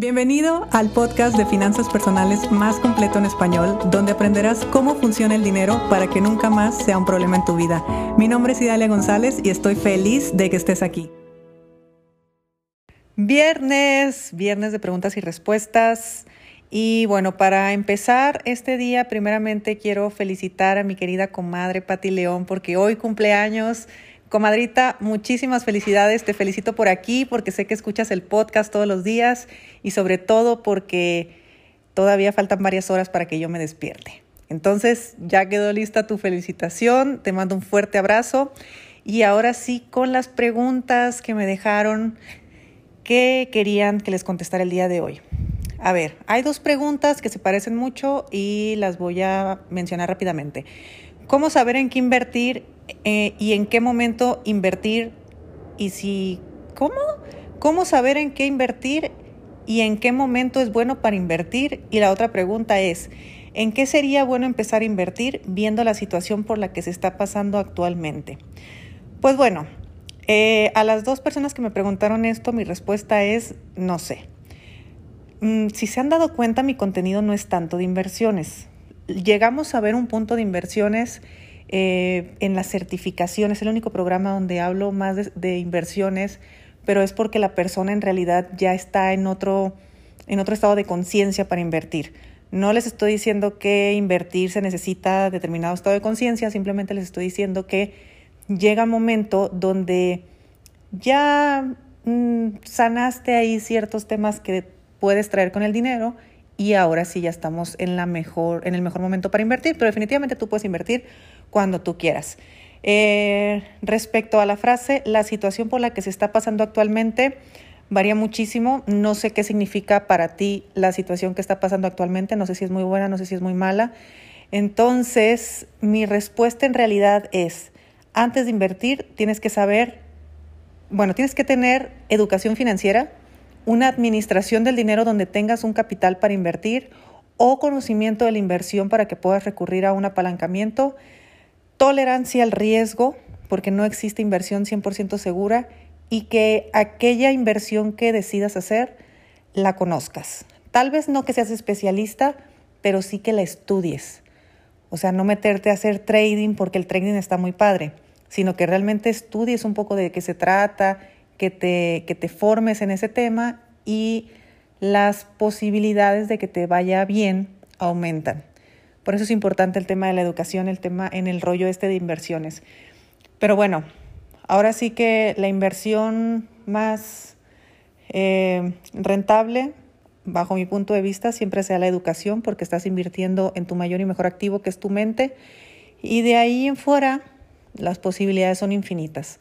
Bienvenido al podcast de finanzas personales más completo en español, donde aprenderás cómo funciona el dinero para que nunca más sea un problema en tu vida. Mi nombre es Idalia González y estoy feliz de que estés aquí. Viernes, viernes de preguntas y respuestas. Y bueno, para empezar este día, primeramente quiero felicitar a mi querida comadre Patti León porque hoy cumpleaños. Comadrita, muchísimas felicidades. Te felicito por aquí porque sé que escuchas el podcast todos los días y sobre todo porque todavía faltan varias horas para que yo me despierte. Entonces, ya quedó lista tu felicitación. Te mando un fuerte abrazo. Y ahora sí, con las preguntas que me dejaron que querían que les contestara el día de hoy. A ver, hay dos preguntas que se parecen mucho y las voy a mencionar rápidamente. ¿Cómo saber en qué invertir eh, y en qué momento invertir y si, ¿cómo? ¿Cómo saber en qué invertir y en qué momento es bueno para invertir? Y la otra pregunta es, ¿en qué sería bueno empezar a invertir viendo la situación por la que se está pasando actualmente? Pues bueno, eh, a las dos personas que me preguntaron esto, mi respuesta es no sé. Mm, si se han dado cuenta, mi contenido no es tanto de inversiones. Llegamos a ver un punto de inversiones eh, en las certificaciones, es el único programa donde hablo más de, inversiones, pero es porque la persona en realidad ya está en otro, en otro estado de conciencia para invertir. No les estoy diciendo que invertir se necesita determinado estado de conciencia, simplemente les estoy diciendo que llega un momento donde ya mm, sanaste ahí ciertos temas que puedes traer con el dinero y ahora sí ya estamos en, la mejor, en el mejor momento para invertir, pero definitivamente tú puedes invertir cuando tú quieras. Eh, respecto a la frase, la situación por la que se está pasando actualmente varía muchísimo. No sé qué significa para ti la situación que está pasando actualmente. No sé si es muy buena, no sé si es muy mala. Entonces, mi respuesta en realidad es, antes de invertir, tienes que saber, bueno, tienes que tener educación financiera, una administración del dinero donde tengas un capital para invertir o conocimiento de la inversión para que puedas recurrir a un apalancamiento tolerancia al riesgo, porque no existe inversión 100% segura, y que aquella inversión que decidas hacer la conozcas. Tal vez no que seas especialista, pero sí que la estudies. O sea, no meterte a hacer trading porque el trading está muy padre, sino que realmente estudies un poco de qué se trata, que te, que te formes en ese tema y las posibilidades de que te vaya bien aumentan. Por eso es importante el tema de la educación, el tema en el rollo este de inversiones. Pero bueno, ahora sí que la inversión más eh, rentable, bajo mi punto de vista, siempre sea la educación, porque estás invirtiendo en tu mayor y mejor activo, que es tu mente. Y de ahí en fuera, las posibilidades son infinitas.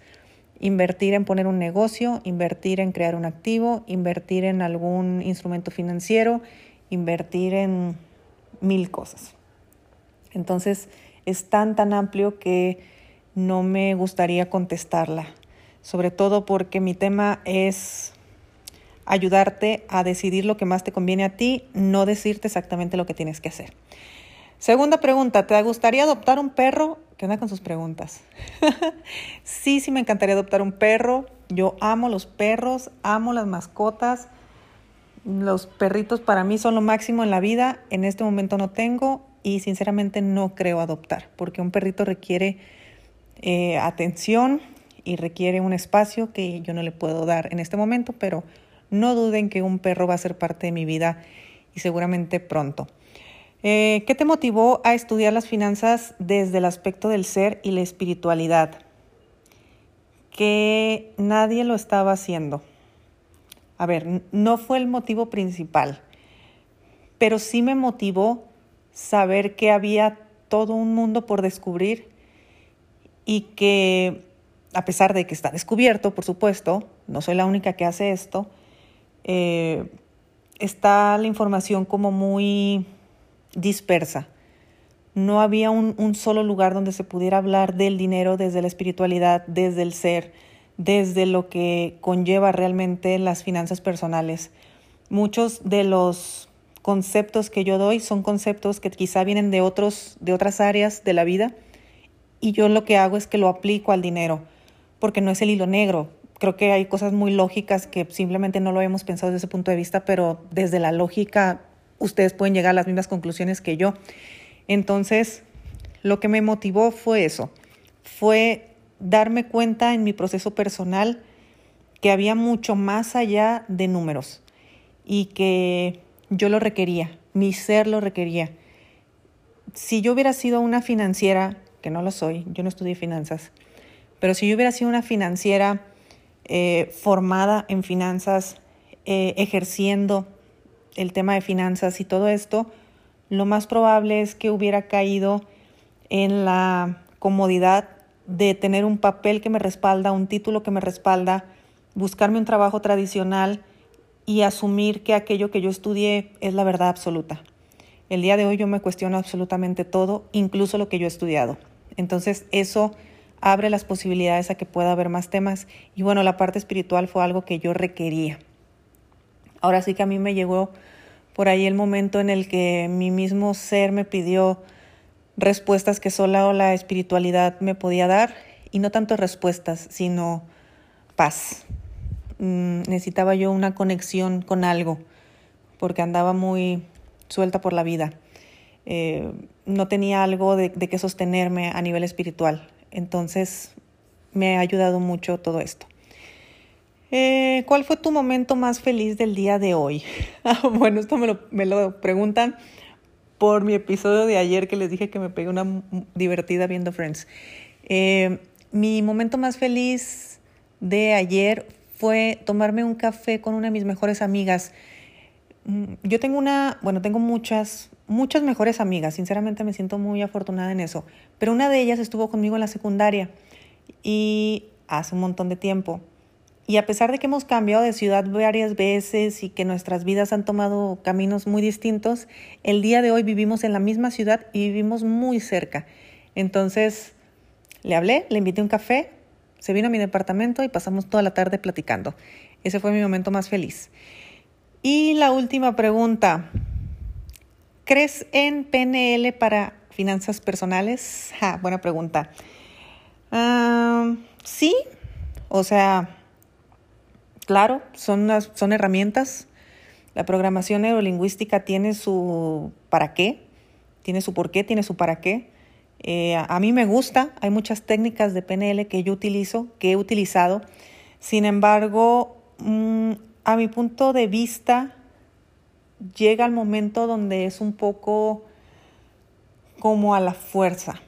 Invertir en poner un negocio, invertir en crear un activo, invertir en algún instrumento financiero, invertir en mil cosas. Entonces es tan, tan amplio que no me gustaría contestarla, sobre todo porque mi tema es ayudarte a decidir lo que más te conviene a ti, no decirte exactamente lo que tienes que hacer. Segunda pregunta, ¿te gustaría adoptar un perro? ¿Qué onda con sus preguntas? sí, sí me encantaría adoptar un perro. Yo amo los perros, amo las mascotas. Los perritos para mí son lo máximo en la vida. En este momento no tengo y sinceramente no creo adoptar, porque un perrito requiere eh, atención y requiere un espacio que yo no le puedo dar en este momento, pero no duden que un perro va a ser parte de mi vida y seguramente pronto. Eh, ¿Qué te motivó a estudiar las finanzas desde el aspecto del ser y la espiritualidad? Que nadie lo estaba haciendo. A ver, no fue el motivo principal, pero sí me motivó saber que había todo un mundo por descubrir y que a pesar de que está descubierto, por supuesto, no soy la única que hace esto, eh, está la información como muy dispersa. No había un, un, solo lugar donde se pudiera hablar del dinero desde la espiritualidad, desde el ser, desde lo que conlleva realmente las finanzas personales. Muchos de los conceptos que yo doy son conceptos que quizá vienen de, otros, de otras áreas de la vida y yo lo que hago es que lo aplico al dinero, porque no es el hilo negro. creo que hay cosas muy lógicas que simplemente no lo habíamos pensado desde ese punto de vista, pero desde la lógica ustedes pueden llegar a las mismas conclusiones que yo. Entonces, lo que me motivó fue eso, fue darme cuenta en mi proceso personal que había mucho más allá de números y que yo lo requería, mi ser lo requería. Si yo hubiera sido una financiera, que no lo soy, yo no estudié finanzas, pero si yo hubiera sido una financiera eh, formada en finanzas, eh, ejerciendo el tema de finanzas y todo esto, lo más probable es que hubiera caído en la comodidad de tener un papel que me respalda, un título que me respalda, buscarme un trabajo tradicional y asumir que aquello que yo estudié es la verdad absoluta. El día de hoy yo me cuestiono absolutamente todo, incluso lo que yo he estudiado. Entonces eso abre las posibilidades a que pueda haber más temas y bueno, la parte espiritual fue algo que yo requería. Ahora sí que a mí me llegó por ahí el momento en el que mi mismo ser me pidió respuestas que solo la espiritualidad me podía dar y no tanto respuestas, sino paz. Mm, necesitaba yo una conexión con algo porque andaba muy suelta por la vida. Eh, no tenía algo de, de que sostenerme a nivel espiritual. Entonces me ha ayudado mucho todo esto. Eh, ¿Cuál fue tu momento más feliz del día de hoy? Ah, bueno, esto me lo, me lo preguntan por mi episodio de ayer que les dije que me pegué una divertida viendo Friends. Eh, mi momento más feliz de ayer fue tomarme un café con una de mis mejores amigas. Mm, yo tengo una, bueno, tengo muchas, muchas mejores amigas, sinceramente me siento muy afortunada en eso, pero una de ellas estuvo conmigo en la secundaria y hace un montón de tiempo. Y a pesar de que hemos cambiado de ciudad varias veces y que nuestras vidas han tomado caminos muy distintos, el día de hoy vivimos en la misma ciudad y vivimos muy cerca. Entonces, le hablé, le invité un café, se vino a mi departamento y pasamos toda la tarde platicando. Ese fue mi momento más feliz. Y la última pregunta. ¿Crees en PNL para finanzas personales? buena pregunta. Ah, sí, o sea, Claro, son, son herramientas. La programación neurolingüística tiene su para qué, tiene su por qué, tiene su para qué. Eh, a, mí me gusta, hay muchas técnicas de PNL que yo utilizo, que he utilizado. Sin embargo, mm, a mi punto de vista, llega el momento donde es un poco como a la fuerza.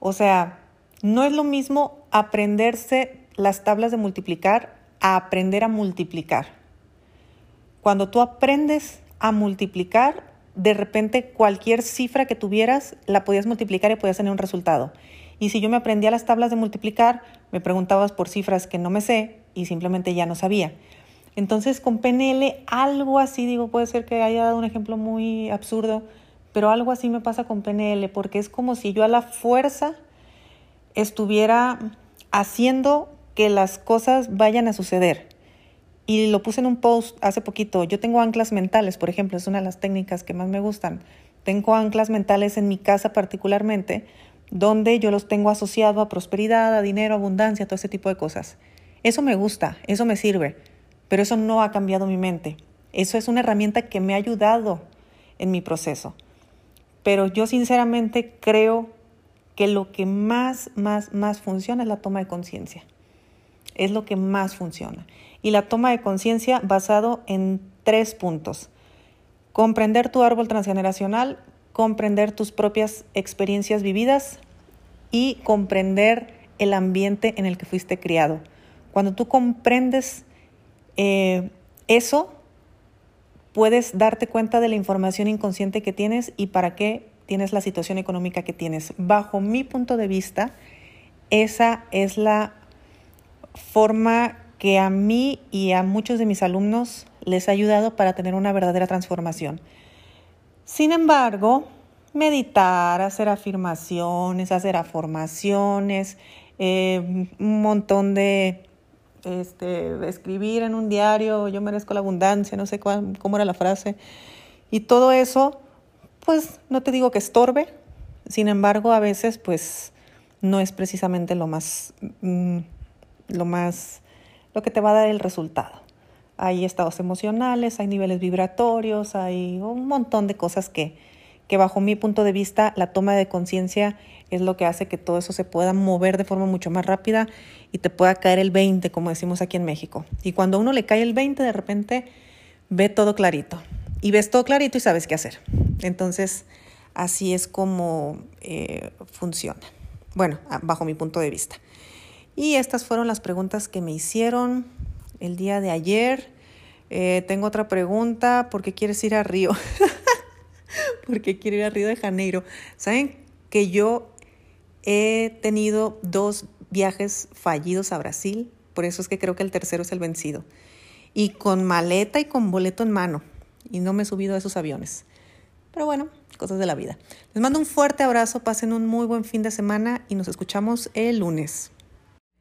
O sea, no es lo mismo aprenderse las tablas de multiplicar a aprender a multiplicar. Cuando tú aprendes a multiplicar, de repente cualquier cifra que tuvieras la podías multiplicar y podías tener un resultado. Y si yo me aprendía las tablas de multiplicar, me preguntabas por cifras que no me sé y simplemente ya no sabía. Entonces con PNL algo así, digo, puede ser que haya dado un ejemplo muy absurdo, pero algo así me pasa con PNL, porque es como si yo a la fuerza estuviera haciendo que las cosas vayan a suceder. Y lo puse en un post hace poquito. Yo tengo anclas mentales, por ejemplo, es una de las técnicas que más me gustan. Tengo anclas mentales en mi casa particularmente, donde yo los tengo asociado a prosperidad, a dinero, abundancia, todo ese tipo de cosas. Eso me gusta, eso me sirve, pero eso no ha cambiado mi mente. Eso es una herramienta que me ha ayudado en mi proceso. Pero yo sinceramente creo que lo que más, más, más funciona es la toma de conciencia es lo que más funciona. Y la toma de conciencia basado en tres puntos. Comprender tu árbol transgeneracional, comprender tus propias experiencias vividas y comprender el ambiente en el que fuiste criado. Cuando tú comprendes eh, eso, puedes darte cuenta de la información inconsciente que tienes y para qué tienes la situación económica que tienes. Bajo mi punto de vista, esa es la forma que a mí y a muchos de mis alumnos les ha ayudado para tener una verdadera transformación. Sin embargo, meditar, hacer afirmaciones, hacer afirmaciones, eh, un montón de este, escribir en un diario, yo merezco la abundancia, no sé cómo era la frase, y todo eso, pues no te digo que estorbe, sin embargo, a veces pues no es precisamente lo más... Mm, lo más lo que te va a dar el resultado. Hay estados emocionales, hay niveles vibratorios, hay un montón de cosas que, que bajo mi punto de vista la toma de conciencia es lo que hace que todo eso se pueda mover de forma mucho más rápida y te pueda caer el 20, como decimos aquí en México. Y cuando uno le cae el 20, de repente ve todo clarito. Y ves todo clarito y sabes qué hacer. Entonces, así es como eh, funciona. Bueno, bajo mi punto de vista. Y estas fueron las preguntas que me hicieron el día de ayer. Eh, tengo otra pregunta. ¿Por qué quieres ir a Río? porque quiero ir a Río de Janeiro. Saben que yo he tenido dos viajes fallidos a Brasil, por eso es que creo que el tercero es el vencido. Y con maleta y con boleto en mano. Y no me he subido a esos aviones. Pero bueno, cosas de la vida. Les mando un fuerte abrazo, pasen un muy buen fin de semana y nos escuchamos el lunes.